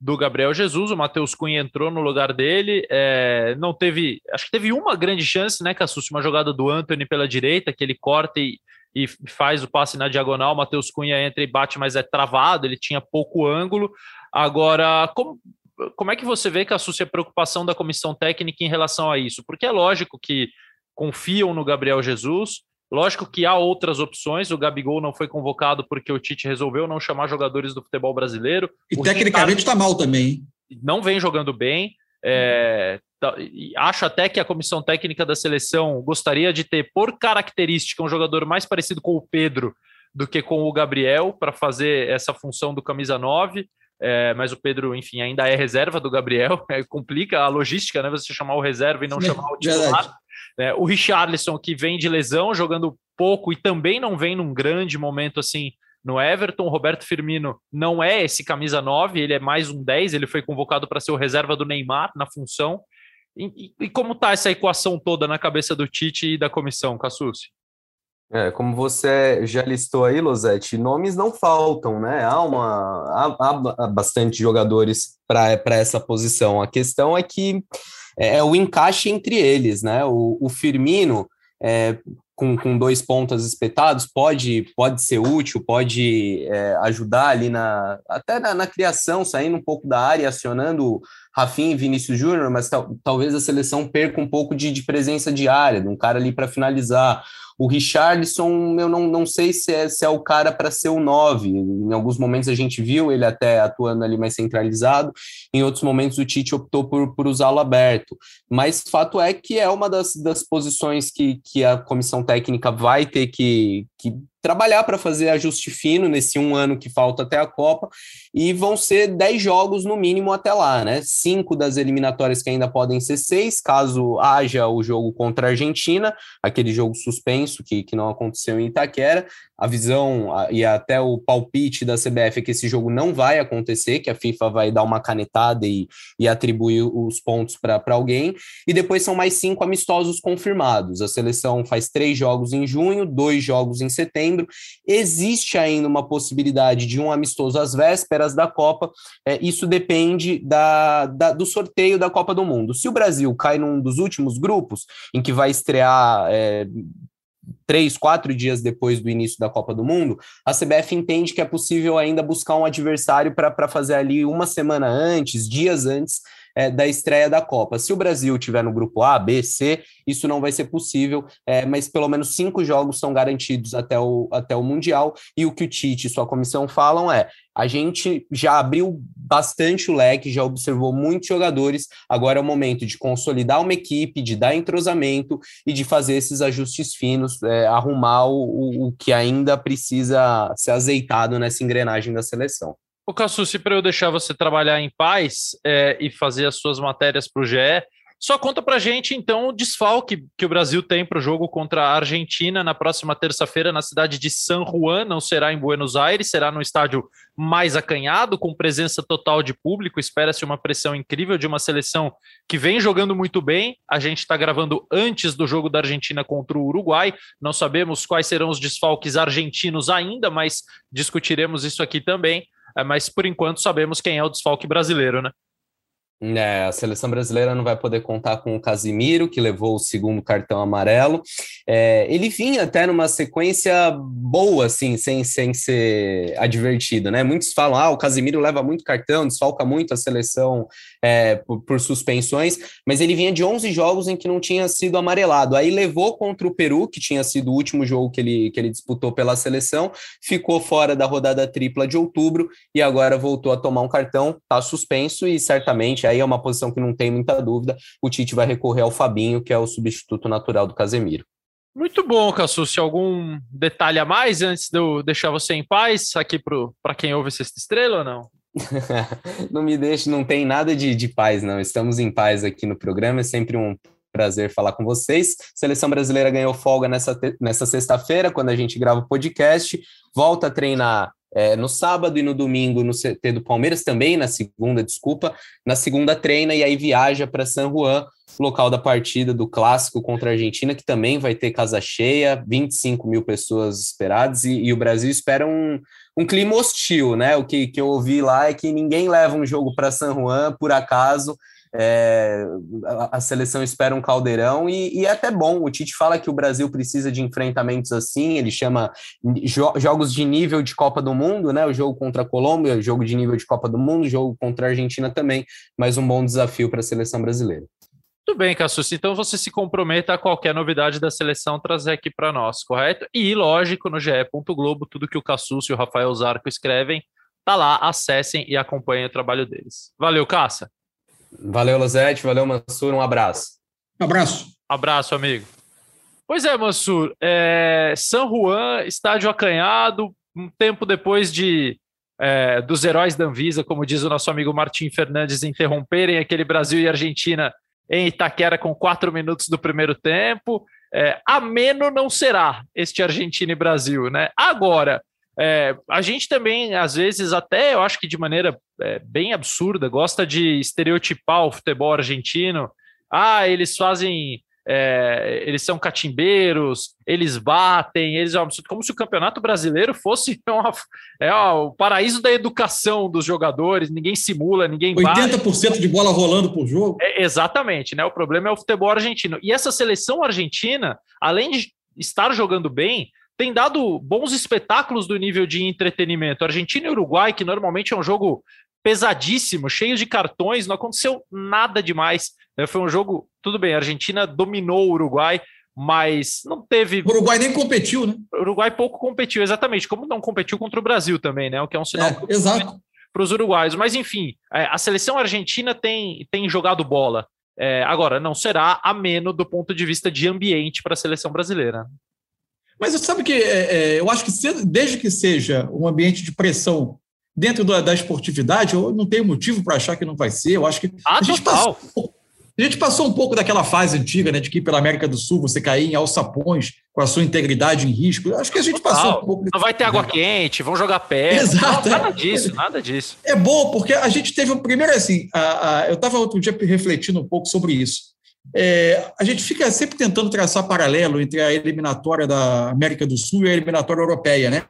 do Gabriel Jesus. O Matheus Cunha entrou no lugar dele. É, não teve. Acho que teve uma grande chance, né, Cassus? Uma jogada do Anthony pela direita, que ele corta e, e faz o passe na diagonal. O Matheus Cunha entra e bate, mas é travado, ele tinha pouco ângulo. Agora, como, como é que você vê, Cassus, a preocupação da comissão técnica em relação a isso? Porque é lógico que confiam no Gabriel Jesus. Lógico que há outras opções. O Gabigol não foi convocado porque o Tite resolveu não chamar jogadores do futebol brasileiro. E o tecnicamente está mal também. Não vem jogando bem. É, tá, acho até que a comissão técnica da seleção gostaria de ter, por característica, um jogador mais parecido com o Pedro do que com o Gabriel para fazer essa função do camisa 9. É, mas o Pedro, enfim, ainda é reserva do Gabriel. [LAUGHS] É, complica a logística, né? Você chamar o reserva e não é, chamar o titular. Verdade. É, o Richarlison, que vem de lesão, jogando pouco e também não vem num grande momento assim no Everton. O Roberto Firmino não é esse camisa 9, ele é mais um 10, ele foi convocado para ser o reserva do Neymar na função. E, e, como está essa equação toda na cabeça do Tite e da comissão, Cassucci? É, como você já listou aí, Losete, nomes não faltam, né? Há, uma, há, há bastante jogadores para essa posição. A questão é que é, é, o encaixe entre eles, né? O, o Firmino, é, com, com dois pontas espetados, pode, pode ser útil, pode é, ajudar ali na até na, na, criação, saindo um pouco da área, acionando Rafinha e Vinícius Júnior, mas tal, talvez a seleção perca um pouco de, de presença de área, de um cara ali para finalizar. O Richardson, eu não, não sei se é, se é o cara para ser o 9. Em alguns momentos a gente viu ele até atuando ali mais centralizado, em outros momentos o Tite optou por, por usá-lo aberto. Mas fato é que é uma das, das posições que, que a comissão técnica vai ter que, que trabalhar para fazer ajuste fino nesse um ano que falta até a Copa, e vão ser dez jogos no mínimo até lá, né? Cinco das eliminatórias que ainda podem ser seis, caso haja o jogo contra a Argentina, aquele jogo suspenso que, que não aconteceu em Itaquera. A visão e até o palpite da CBF é que esse jogo não vai acontecer, que a FIFA vai dar uma canetada e, e atribuir os pontos para alguém, e depois são mais cinco amistosos confirmados. A seleção faz três jogos em junho, dois jogos em setembro. Existe ainda uma possibilidade de um amistoso às vésperas da Copa. É, isso depende da, da, do sorteio da Copa do Mundo. Se o Brasil cai num dos últimos grupos, em que vai estrear. É, três, quatro dias depois do início da Copa do Mundo, a CBF entende que é possível ainda buscar um adversário para fazer ali uma semana antes, dias antes é, da estreia da Copa. Se o Brasil tiver no grupo A, B, C, isso não vai ser possível, é, mas pelo menos cinco jogos são garantidos até o, até o Mundial. E o que o Tite e sua comissão falam é: a gente já abriu bastante o leque, já observou muitos jogadores. Agora é o momento de consolidar uma equipe, de dar entrosamento e de fazer esses ajustes finos, é, arrumar o, o que ainda precisa ser azeitado nessa engrenagem da seleção. O Cassucci, para eu deixar você trabalhar em paz é, e fazer as suas matérias para o GE, só conta para gente, então, o desfalque que o Brasil tem para o jogo contra a Argentina na próxima terça-feira na cidade de San Juan. Não será em Buenos Aires, será no estádio mais acanhado, com presença total de público. Espera-se uma pressão incrível de uma seleção que vem jogando muito bem. A gente está gravando antes do jogo da Argentina contra o Uruguai. Não sabemos quais serão os desfalques argentinos ainda, mas discutiremos isso aqui também. É, mas por enquanto sabemos quem é o desfalque brasileiro, né? É, a seleção brasileira não vai poder contar com o Casimiro, que levou o segundo cartão amarelo. É, ele vinha até numa sequência boa, assim, sem, sem ser advertido, né? Muitos falam, ah, o Casimiro leva muito cartão, desfalca muito a seleção é, por, por, suspensões, mas ele vinha de 11 jogos em que não tinha sido amarelado. Aí levou contra o Peru, que tinha sido o último jogo que ele, que ele disputou pela seleção, ficou fora da rodada tripla de outubro e agora voltou a tomar um cartão, tá suspenso e certamente aí é uma posição que não tem muita dúvida. O Tite vai recorrer ao Fabinho, que é o substituto natural do Casemiro. Muito bom, Cassucci. Algum detalhe a mais antes de eu deixar você em paz aqui para quem ouve Sexta Estrela ou não? [LAUGHS] não me deixe, não tem nada de, de paz, não. Estamos em paz aqui no programa, é sempre um prazer falar com vocês. Seleção brasileira ganhou folga nessa, nessa sexta-feira, quando a gente grava o podcast, volta a treinar é, no sábado e no domingo no CT do Palmeiras, também na segunda, desculpa. Na segunda treina e aí viaja para San Juan, local da partida do clássico contra a Argentina, que também vai ter casa cheia, 25 mil pessoas esperadas, e, e o Brasil espera um, um clima hostil, né? O que, que eu ouvi lá é que ninguém leva um jogo para San Juan por acaso. É, a, seleção espera um caldeirão e, e, é até bom. O Tite fala que o Brasil precisa de enfrentamentos assim, ele chama jo jogos de nível de Copa do Mundo, né? O jogo contra a Colômbia, jogo de nível de Copa do Mundo, jogo contra a Argentina também, mas um bom desafio para a seleção brasileira. Tudo bem, Cassus. Então você se comprometa a qualquer novidade da seleção trazer aqui para nós, correto? E, lógico, no GE. Globo, tudo que o Cassus e o Rafael Zarco escrevem, tá lá, acessem e acompanhem o trabalho deles. Valeu, Caça. Valeu, Lozete. Valeu, Mansur. Um abraço. Um abraço. Abraço, amigo. Pois é, Mansur. É, San Juan, estádio acanhado, um tempo depois de é, dos heróis da Anvisa, como diz o nosso amigo Martim Fernandes, interromperem aquele Brasil e Argentina em Itaquera com quatro minutos do primeiro tempo. É, ameno não será este Argentina e Brasil, né? Agora, é, a gente também, às vezes, até eu acho que de maneira é, bem absurda, gosta de estereotipar o futebol argentino. Ah, eles fazem é, eles são catimbeiros, eles batem, eles é como se o campeonato brasileiro fosse [LAUGHS] uma, é, ó, o paraíso da educação dos jogadores, ninguém simula, ninguém 80% bate. de bola rolando por jogo. É, exatamente, né? O problema é o futebol argentino. E essa seleção argentina, além de estar jogando bem, tem dado bons espetáculos do nível de entretenimento. Argentina e Uruguai, que normalmente é um jogo pesadíssimo, cheio de cartões, não aconteceu nada demais. Né? Foi um jogo, tudo bem, a Argentina dominou o Uruguai, mas não teve. O Uruguai nem competiu, né? O Uruguai pouco competiu, exatamente, como não competiu contra o Brasil também, né? O que é um sinal é, exato. para os uruguaios. Mas, enfim, é, a seleção argentina tem, tem jogado bola. É, agora, não será ameno do ponto de vista de ambiente para a seleção brasileira. Mas você sabe que é, é, eu acho que desde que seja um ambiente de pressão dentro da, da esportividade, eu não tenho motivo para achar que não vai ser. Eu acho que ah, a gente total. Passou, a gente passou um pouco daquela fase antiga, né, de que pela América do Sul você cair em alçapões com a sua integridade em risco. Acho que a gente passou um pouco. Não vai ter água quente, vão jogar pé. Exato. Não, nada disso, nada disso. É bom, porque a gente teve o primeiro assim. A, a, eu estava outro dia refletindo um pouco sobre isso. É, a gente fica sempre tentando traçar paralelo entre a eliminatória da América do Sul e a eliminatória europeia, né?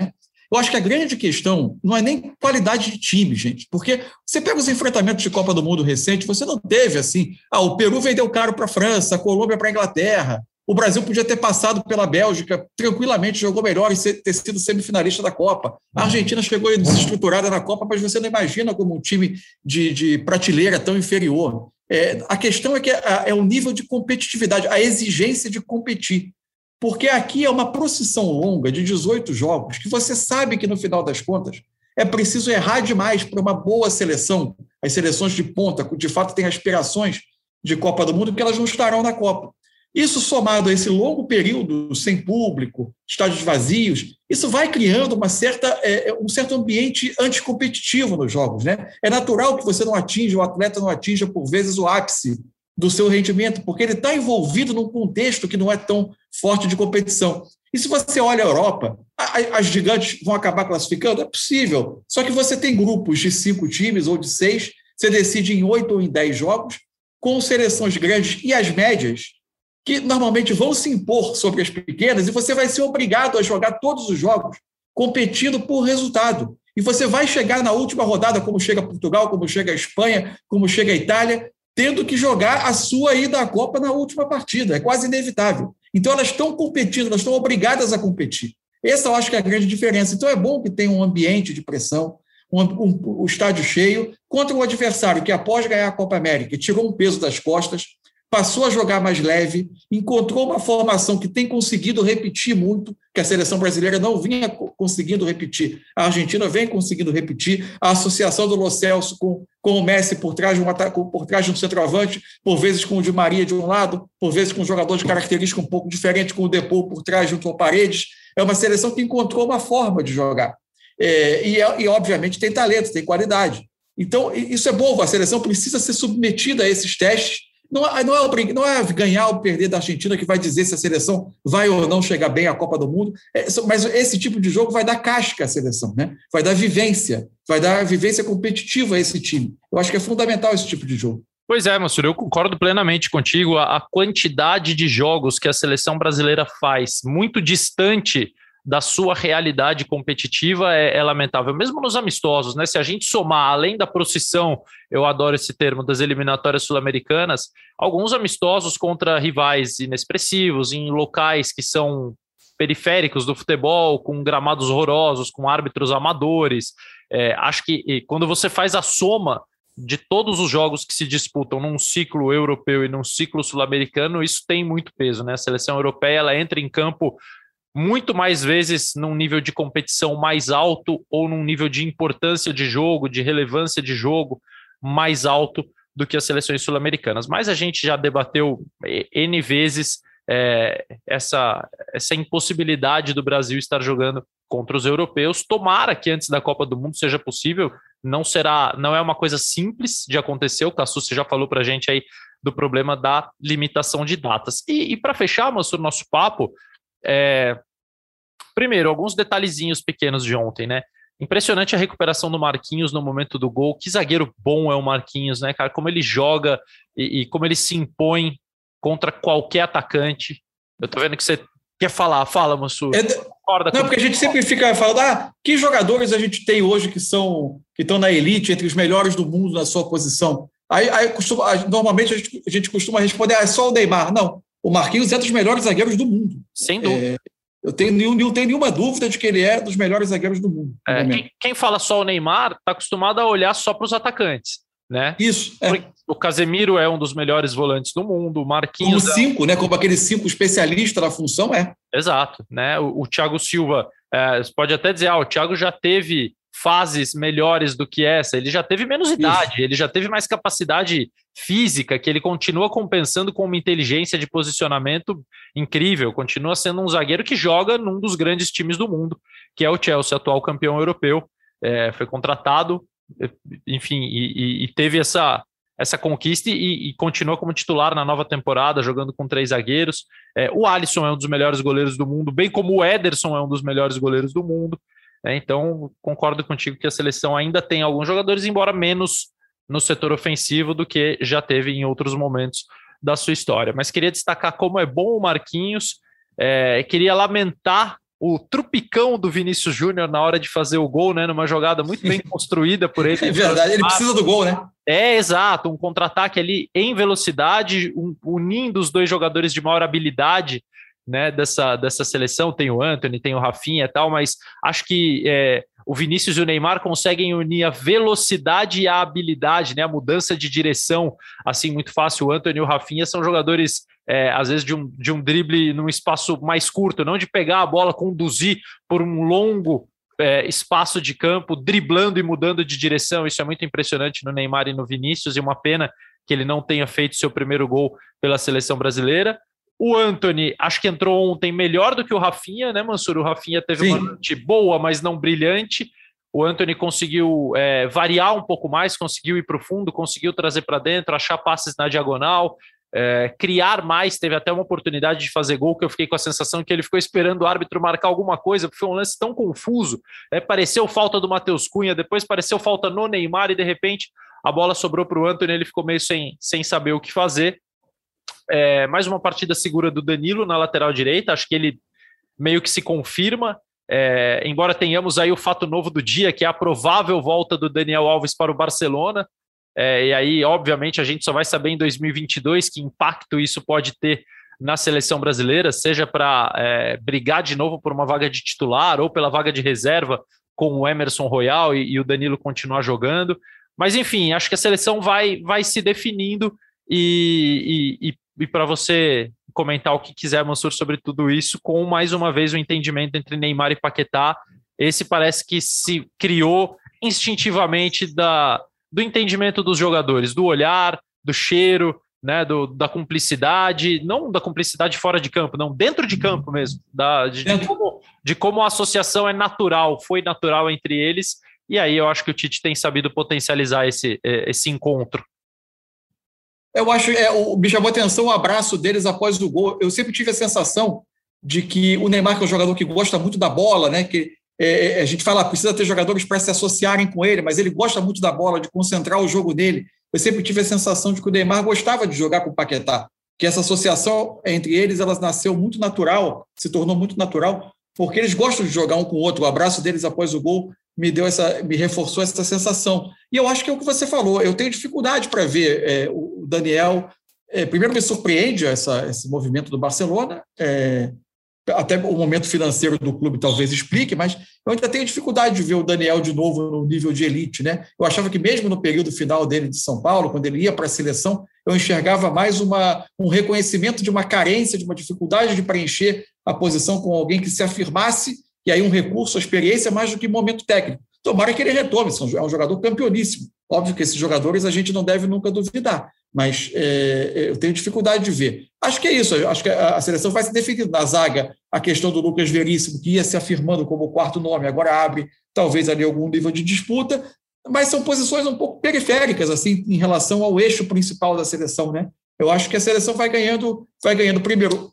Eu acho que a grande questão não é nem qualidade de time, gente, porque você pega os enfrentamentos de Copa do Mundo recente, você não teve assim, ah, o Peru vendeu caro para a França, a Colômbia para a Inglaterra, o Brasil podia ter passado pela Bélgica tranquilamente, jogou melhor e ter sido semifinalista da Copa. A Argentina chegou desestruturada na Copa, mas você não imagina como um time de, de prateleira tão inferior. É, a questão é que é, é o nível de competitividade, a exigência de competir. Porque aqui é uma procissão longa de 18 jogos, que você sabe que no final das contas é preciso errar demais para uma boa seleção. As seleções de ponta, de fato, têm aspirações de Copa do Mundo, porque elas não estarão na Copa. Isso somado a esse longo período sem público, estádios vazios, isso vai criando uma certa, é, é um certo ambiente anticompetitivo nos jogos. Né? É natural que você não atinja, o atleta não atinja, por vezes, o ápice do seu rendimento, porque ele está envolvido num contexto que não é tão forte de competição. E se você olha a Europa, as gigantes vão acabar classificando? É possível. Só que você tem grupos de cinco times ou de seis, você decide em oito ou em dez jogos, com seleções grandes e as médias, que normalmente vão se impor sobre as pequenas, e você vai ser obrigado a jogar todos os jogos competindo por resultado. E você vai chegar na última rodada, como chega Portugal, como chega a Espanha, como chega a Itália, tendo que jogar a sua ida à Copa na última partida. É quase inevitável. Então, elas estão competindo, elas estão obrigadas a competir. Essa eu acho que é a grande diferença. Então, é bom que tenha um ambiente de pressão, um, um, um estádio cheio, contra um adversário que, após ganhar a Copa América, tirou um peso das costas, passou a jogar mais leve, encontrou uma formação que tem conseguido repetir muito, que a seleção brasileira não vinha conseguindo repetir. A Argentina vem conseguindo repetir. A associação do Lo Celso com, com o Messi por trás, de um, por trás de um centroavante, por vezes com o Di Maria de um lado, por vezes com um jogador de característica um pouco diferente, com o Depô por trás, junto ao Paredes. É uma seleção que encontrou uma forma de jogar. É, e, é, e, obviamente, tem talento, tem qualidade. Então, isso é bom. A seleção precisa ser submetida a esses testes não, não, é, não é ganhar ou perder da Argentina que vai dizer se a seleção vai ou não chegar bem à Copa do Mundo, é, mas esse tipo de jogo vai dar casca à seleção, né? vai dar vivência, vai dar vivência competitiva a esse time. Eu acho que é fundamental esse tipo de jogo. Pois é, Mansur, eu concordo plenamente contigo. A quantidade de jogos que a seleção brasileira faz, muito distante da sua realidade competitiva é, é, lamentável, mesmo nos amistosos, né? Se a gente somar, além da procissão, eu adoro esse termo, das eliminatórias sul-americanas, alguns amistosos contra rivais inexpressivos, em locais que são periféricos do futebol, com gramados horrorosos, com árbitros amadores. É, acho que quando você faz a soma de todos os jogos que se disputam num ciclo europeu e num ciclo sul-americano, isso tem muito peso, né? A seleção europeia ela entra em campo muito mais vezes num nível de competição mais alto ou num nível de importância de jogo, de relevância de jogo mais alto do que as seleções sul-americanas. Mas a gente já debateu N vezes é, essa, essa impossibilidade do Brasil estar jogando contra os europeus. Tomara que antes da Copa do Mundo seja possível. Não será, não é uma coisa simples de acontecer. O Cassu já falou para a gente aí do problema da limitação de datas. E, e para fechar, o nosso papo, é, primeiro, alguns detalhezinhos pequenos de ontem, né? Impressionante a recuperação do Marquinhos no momento do gol. Que zagueiro bom é o Marquinhos, né, cara? Como ele joga e, e como ele se impõe contra qualquer atacante. Eu tô vendo que você quer falar. Fala, Mansur. É, Concorda não, porque a gente sempre fica falando, ah, que jogadores a gente tem hoje que são que estão na elite, entre os melhores do mundo na sua posição. Aí, aí costuma, normalmente a gente, a gente costuma responder, ah, é só o Neymar. Não, o Marquinhos é dos melhores zagueiros do mundo. Sem dúvida. É, eu tenho, não tenho nenhuma dúvida de que ele é dos melhores zagueiros do mundo. É, quem, quem, fala só o Neymar está acostumado a olhar só para os atacantes. Né? Isso. É. O Casemiro é um dos melhores volantes do mundo, o Marquinhos. Como cinco, é... né? Como aquele cinco especialista na função, é. Exato. Né? O, o Thiago Silva, é, você pode até dizer, ah, o Thiago já teve fases melhores do que essa. Ele já teve menos idade, Isso. ele já teve mais capacidade física, que ele continua compensando com uma inteligência de posicionamento incrível. Continua sendo um zagueiro que joga num dos grandes times do mundo, que é o Chelsea, atual campeão europeu. É, foi contratado, enfim, e, e, teve essa, essa conquista e, e, continua como titular na nova temporada, jogando com três zagueiros. É, o Alisson é um dos melhores goleiros do mundo, bem como o Ederson é um dos melhores goleiros do mundo. É, então, concordo contigo que a seleção ainda tem alguns jogadores, embora menos no setor ofensivo do que já teve em outros momentos da sua história. Mas queria destacar como é bom o Marquinhos, é, queria lamentar o trupicão do Vinícius Júnior na hora de fazer o gol, né? Numa jogada muito bem [LAUGHS] construída por ele. É verdade, ele precisa do gol, né? É, exato, um contra-ataque ali em velocidade, um, unindo os dois jogadores de maior habilidade né, dessa, dessa seleção, tem o Anthony, tem o Rafinha e tal, mas acho que é, o Vinícius e o Neymar conseguem unir a velocidade e a habilidade, né, a mudança de direção, assim, muito fácil. O Anthony e o Rafinha são jogadores, é, às vezes, de um, de um drible num espaço mais curto, não de pegar a bola, conduzir por um longo é, espaço de campo, driblando e mudando de direção. Isso é muito impressionante no Neymar e no Vinícius, e uma pena que ele não tenha feito seu primeiro gol pela seleção brasileira. O Anthony, acho que entrou ontem melhor do que o Rafinha, né, Mansur? O Rafinha teve Sim. uma noite boa, mas não brilhante. O Anthony conseguiu é, variar um pouco mais, conseguiu ir para o fundo, conseguiu trazer para dentro, achar passes na diagonal, é, criar mais. Teve até uma oportunidade de fazer gol que eu fiquei com a sensação que ele ficou esperando o árbitro marcar alguma coisa, porque foi um lance tão confuso. É, pareceu falta do Matheus Cunha, depois pareceu falta no Neymar e de repente a bola sobrou para o Anthony, ele ficou meio sem, sem saber o que fazer. É, mais uma partida segura do Danilo na lateral direita, acho que ele meio que se confirma. É, embora tenhamos aí o fato novo do dia, que é a provável volta do Daniel Alves para o Barcelona. É, e aí, obviamente, a gente só vai saber em 2022 que impacto isso pode ter na seleção brasileira, seja para é, brigar de novo por uma vaga de titular ou pela vaga de reserva com o Emerson Royal e, e o Danilo continuar jogando. Mas enfim, acho que a seleção vai, vai se definindo e, e, e, e para você comentar o que quiser, Mansur, sobre tudo isso, com mais uma vez o entendimento entre Neymar e Paquetá. Esse parece que se criou instintivamente da, do entendimento dos jogadores, do olhar, do cheiro, né, do, da cumplicidade, não da cumplicidade fora de campo, não, dentro de campo mesmo, da, de, de, como, de como a associação é natural, foi natural entre eles, e aí eu acho que o Tite tem sabido potencializar esse, é, esse encontro. Eu acho, é, o, me chamou a atenção o abraço deles após o gol. Eu sempre tive a sensação de que o Neymar, que é um jogador que gosta muito da bola, né, que é, é a gente fala, precisa ter jogadores para se associarem com ele, mas ele gosta muito da bola, de concentrar o jogo dele. Eu sempre tive a sensação de que o Neymar gostava de jogar com o Paquetá, que essa associação entre eles, ela nasceu muito natural, se tornou muito natural, porque eles gostam de jogar um com o outro. O abraço deles após o gol me deu essa, me reforçou essa sensação. E eu acho que é o que você falou. Eu tenho dificuldade para ver é, o Daniel. É, primeiro me surpreende essa, esse movimento do Barcelona. É, até o momento financeiro do clube talvez explique, mas eu ainda tenho dificuldade de ver o Daniel de novo no nível de elite. Né? Eu achava que mesmo no período final dele de São Paulo, quando ele ia para a seleção, eu enxergava mais uma, um reconhecimento de uma carência, de uma dificuldade de preencher a posição com alguém que se afirmasse, e aí um recurso, a experiência, mais do que momento técnico. Tomara que ele retome, é um jogador campeoníssimo. Óbvio que esses jogadores a gente não deve nunca duvidar, mas é, eu tenho dificuldade de ver. Acho que é isso, acho que a seleção vai se definir na zaga a questão do Lucas Veríssimo, que ia se afirmando como quarto nome, agora abre talvez ali algum nível de disputa, mas são posições um pouco periféricas assim em relação ao eixo principal da seleção, né? Eu acho que a seleção vai ganhando, vai ganhando primeiro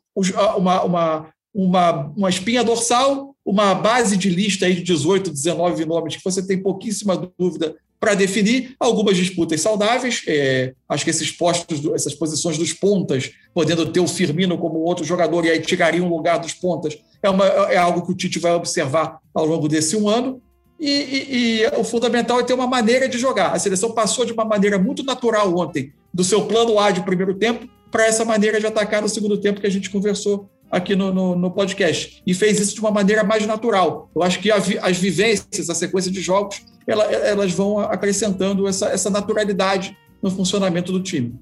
uma, uma, uma, uma espinha dorsal, uma base de lista aí de 18, 19 nomes que você tem pouquíssima dúvida para definir algumas disputas saudáveis. É, acho que esses postos, essas posições dos pontas, podendo ter o Firmino como outro jogador e aí tiraria um lugar dos pontas, é, uma, é algo que o Tite vai observar ao longo desse um ano. E, e, e, o fundamental é ter uma maneira de jogar. A seleção passou de uma maneira muito natural ontem, do seu plano A de primeiro tempo, para essa maneira de atacar no segundo tempo que a gente conversou aqui no, no, no, podcast. E fez isso de uma maneira mais natural. Eu acho que a, as vivências, a sequência de jogos, ela, elas vão acrescentando essa, essa naturalidade no funcionamento do time.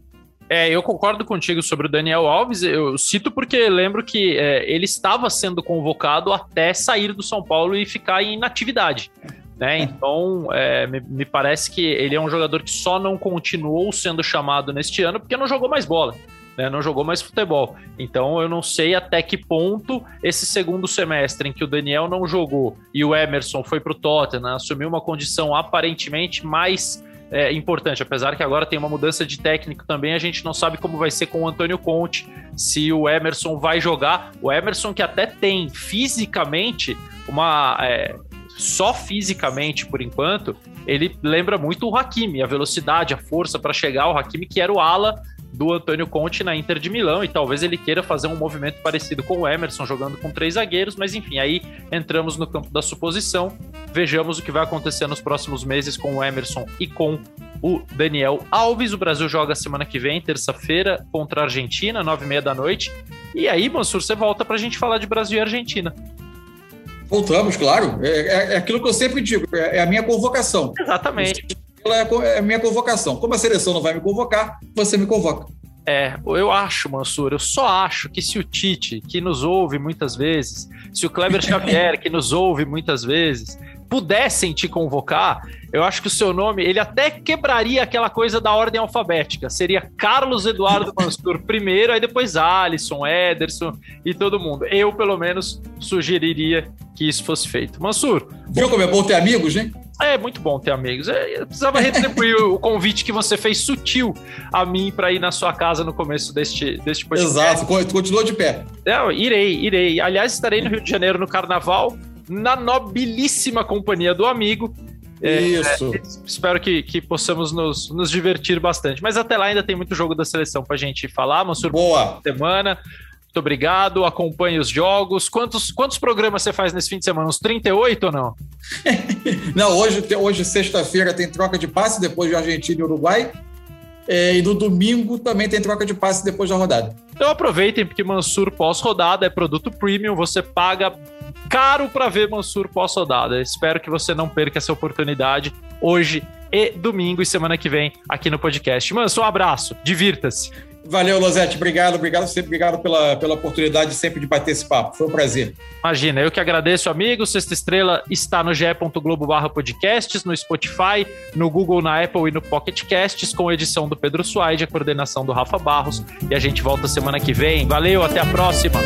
É, eu concordo contigo sobre o Daniel Alves. Eu cito porque lembro que é, ele estava sendo convocado até sair do São Paulo e ficar em inatividade. Né? Então, é, me, me, parece que ele é um jogador que só não continuou sendo chamado neste ano porque não jogou mais bola né, não jogou mais futebol. Então eu não sei até que ponto esse segundo semestre em que o Daniel não jogou e o Emerson foi para o Tottenham, assumiu uma condição aparentemente mais é, importante, apesar que agora tem uma mudança de técnico também, a gente não sabe como vai ser com o Antônio Conte, se o Emerson vai jogar. O Emerson que até tem fisicamente uma. É, só fisicamente, por enquanto, ele lembra muito o Hakimi, a velocidade, a força para chegar ao Hakimi, que era o ala do Antônio Conte na Inter de Milão e talvez ele queira fazer um movimento parecido com o Emerson jogando com três zagueiros, mas enfim, aí entramos no campo da suposição. Vejamos o que vai acontecer nos próximos meses com o Emerson e com o Daniel Alves. O Brasil joga semana que vem, terça-feira, contra a Argentina, nove e meia da noite. E aí, Mansur, você volta para a gente falar de Brasil e Argentina. Voltamos, claro. É, é, é, aquilo que eu sempre digo, é, é a minha convocação. Exatamente é a minha convocação. Como a seleção não vai me convocar, você me convoca. É, eu acho, Mansur, eu só acho que se o Tite, que nos ouve muitas vezes, se o Kleber [LAUGHS] Xavier, que nos ouve muitas vezes, pudessem te convocar, eu acho que o seu nome, ele até quebraria aquela coisa da ordem alfabética. Seria Carlos Eduardo [LAUGHS] Mansur primeiro, aí depois Alisson, Ederson e todo mundo. Eu, pelo menos, sugeriria que isso fosse feito. Mansur. Viu como é bom ter amigos, né? É muito bom ter amigos. É, eu precisava retribuir o convite que você fez sutil a mim para ir na sua casa no começo deste, deste podcast. Exato, continua de pé. Não, irei, irei. Aliás, estarei no Rio de Janeiro no carnaval, na nobilíssima companhia do amigo. É, Isso. É, espero que, que possamos nos, nos divertir bastante. Mas até lá ainda tem muito jogo da seleção pra gente falar. Surpresa Boa. semana. Muito obrigado, acompanhe os jogos. Quantos, quantos programas você faz nesse fim de semana? Uns 38 ou não? [LAUGHS] não, hoje, hoje sexta-feira, tem troca de passe depois de Argentina e Uruguai. É, e no domingo também tem troca de passe depois da rodada. Então aproveitem, porque Mansur pós-rodada é produto premium, você paga caro para ver Mansur pós-rodada. Espero que você não perca essa oportunidade hoje e domingo e semana que vem aqui no podcast. Manso, um abraço, divirta-se. Valeu, Losete. Obrigado, obrigado sempre, obrigado pela, pela oportunidade sempre de bater esse papo. Foi um prazer. Imagina, eu que agradeço, amigo. Sexta Estrela está no ge.globo barra podcasts, no Spotify, no Google, na Apple e no Pocket Casts, com edição do Pedro Suaide, a coordenação do Rafa Barros. E a gente volta semana que vem. Valeu, até a próxima.